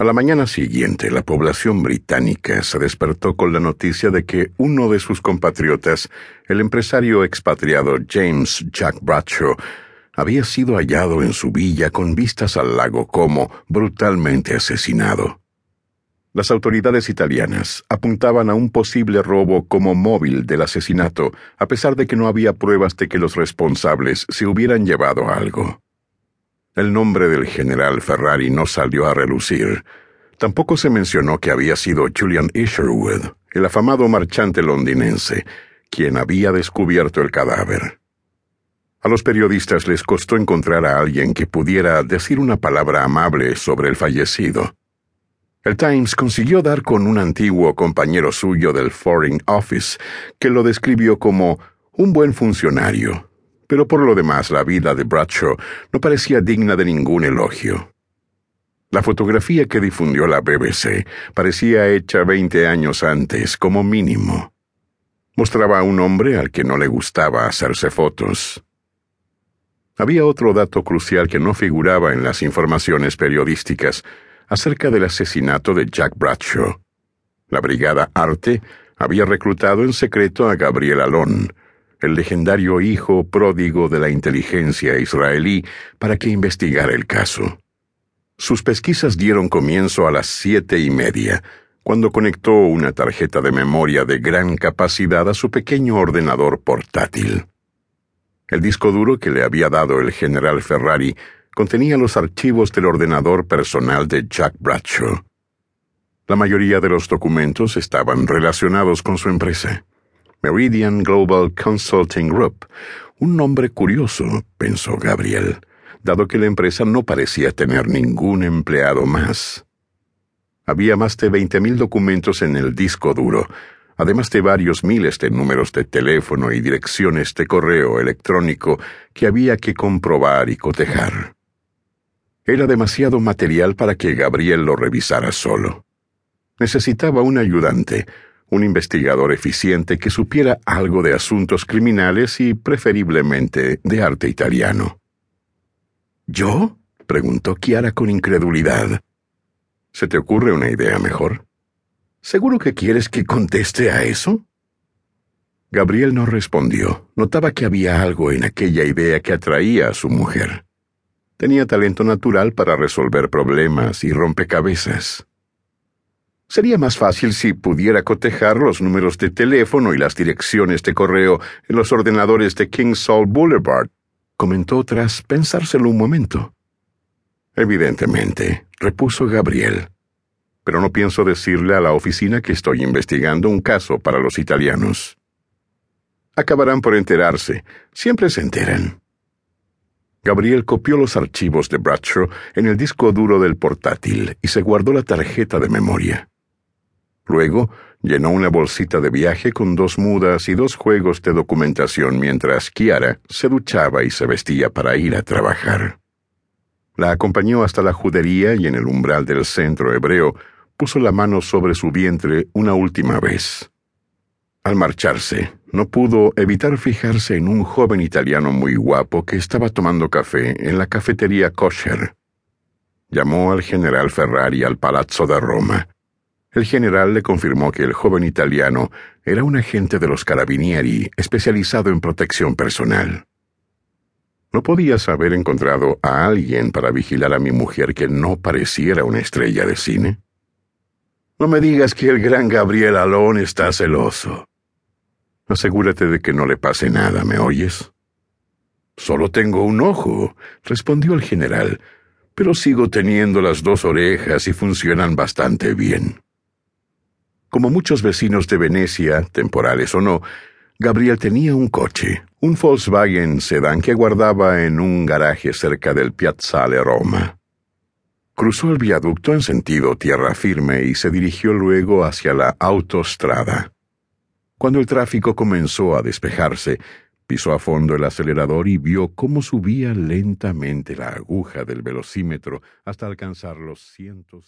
A la mañana siguiente, la población británica se despertó con la noticia de que uno de sus compatriotas, el empresario expatriado James Jack Bradshaw, había sido hallado en su villa con vistas al lago Como, brutalmente asesinado. Las autoridades italianas apuntaban a un posible robo como móvil del asesinato, a pesar de que no había pruebas de que los responsables se hubieran llevado algo. El nombre del general Ferrari no salió a relucir. Tampoco se mencionó que había sido Julian Isherwood, el afamado marchante londinense, quien había descubierto el cadáver. A los periodistas les costó encontrar a alguien que pudiera decir una palabra amable sobre el fallecido. El Times consiguió dar con un antiguo compañero suyo del Foreign Office, que lo describió como un buen funcionario, pero por lo demás la vida de Bradshaw no parecía digna de ningún elogio. La fotografía que difundió la BBC parecía hecha veinte años antes, como mínimo. Mostraba a un hombre al que no le gustaba hacerse fotos. Había otro dato crucial que no figuraba en las informaciones periodísticas acerca del asesinato de Jack Bradshaw. La Brigada Arte había reclutado en secreto a Gabriel Alon, el legendario hijo pródigo de la inteligencia israelí, para que investigara el caso. Sus pesquisas dieron comienzo a las siete y media, cuando conectó una tarjeta de memoria de gran capacidad a su pequeño ordenador portátil. El disco duro que le había dado el general Ferrari contenía los archivos del ordenador personal de Jack Bradshaw. La mayoría de los documentos estaban relacionados con su empresa. Meridian Global Consulting Group. Un nombre curioso, pensó Gabriel, dado que la empresa no parecía tener ningún empleado más. Había más de veinte mil documentos en el disco duro, además de varios miles de números de teléfono y direcciones de correo electrónico que había que comprobar y cotejar. Era demasiado material para que Gabriel lo revisara solo. Necesitaba un ayudante, un investigador eficiente que supiera algo de asuntos criminales y preferiblemente de arte italiano. ¿Yo? preguntó Chiara con incredulidad. ¿Se te ocurre una idea mejor? ¿Seguro que quieres que conteste a eso? Gabriel no respondió. Notaba que había algo en aquella idea que atraía a su mujer. Tenía talento natural para resolver problemas y rompecabezas. Sería más fácil si pudiera cotejar los números de teléfono y las direcciones de correo en los ordenadores de King Saul Boulevard, comentó tras pensárselo un momento. Evidentemente, repuso Gabriel. Pero no pienso decirle a la oficina que estoy investigando un caso para los italianos. Acabarán por enterarse. Siempre se enteran. Gabriel copió los archivos de Bradshaw en el disco duro del portátil y se guardó la tarjeta de memoria. Luego llenó una bolsita de viaje con dos mudas y dos juegos de documentación mientras Kiara se duchaba y se vestía para ir a trabajar. La acompañó hasta la judería y en el umbral del centro hebreo puso la mano sobre su vientre una última vez. Al marcharse, no pudo evitar fijarse en un joven italiano muy guapo que estaba tomando café en la cafetería kosher. Llamó al general Ferrari al Palazzo de Roma. El general le confirmó que el joven italiano era un agente de los carabinieri especializado en protección personal. ¿No podías haber encontrado a alguien para vigilar a mi mujer que no pareciera una estrella de cine? No me digas que el gran Gabriel Alón está celoso. Asegúrate de que no le pase nada, ¿me oyes? Solo tengo un ojo, respondió el general, pero sigo teniendo las dos orejas y funcionan bastante bien. Como muchos vecinos de Venecia, temporales o no, Gabriel tenía un coche, un Volkswagen sedán que guardaba en un garaje cerca del Piazzale Roma. Cruzó el viaducto en sentido tierra firme y se dirigió luego hacia la autostrada. Cuando el tráfico comenzó a despejarse, pisó a fondo el acelerador y vio cómo subía lentamente la aguja del velocímetro hasta alcanzar los cientos.